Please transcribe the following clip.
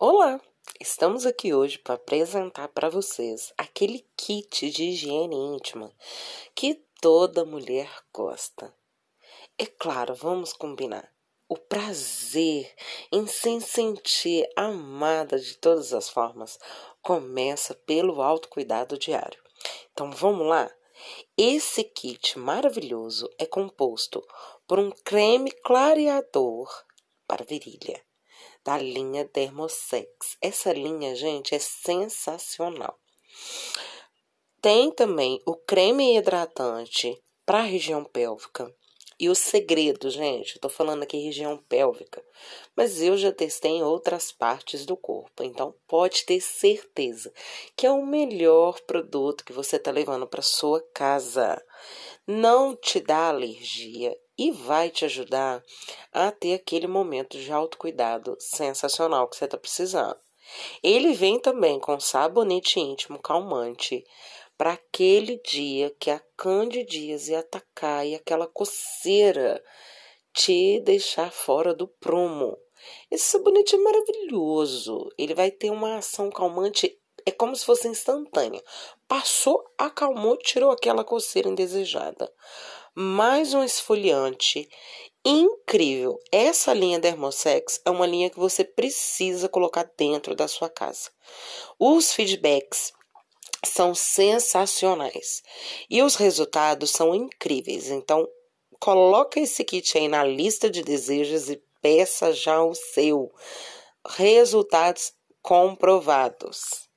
Olá! Estamos aqui hoje para apresentar para vocês aquele kit de higiene íntima que toda mulher gosta. É claro, vamos combinar. O prazer em se sentir amada de todas as formas começa pelo autocuidado diário. Então vamos lá? Esse kit maravilhoso é composto por um creme clareador para virilha da linha Dermosex. Essa linha, gente, é sensacional. Tem também o creme hidratante para a região pélvica. E o segredo, gente, eu tô falando aqui região pélvica, mas eu já testei em outras partes do corpo, então pode ter certeza que é o melhor produto que você tá levando para sua casa. Não te dá alergia e vai te ajudar a ter aquele momento de autocuidado sensacional que você está precisando. Ele vem também com sabonete íntimo calmante para aquele dia que a candidíase atacar e aquela coceira te deixar fora do prumo. Esse sabonete é maravilhoso. Ele vai ter uma ação calmante, é como se fosse instantânea. Passou, acalmou, tirou aquela coceira indesejada mais um esfoliante incrível. Essa linha Dermosex é uma linha que você precisa colocar dentro da sua casa. Os feedbacks são sensacionais e os resultados são incríveis. Então, coloca esse kit aí na lista de desejos e peça já o seu. Resultados comprovados.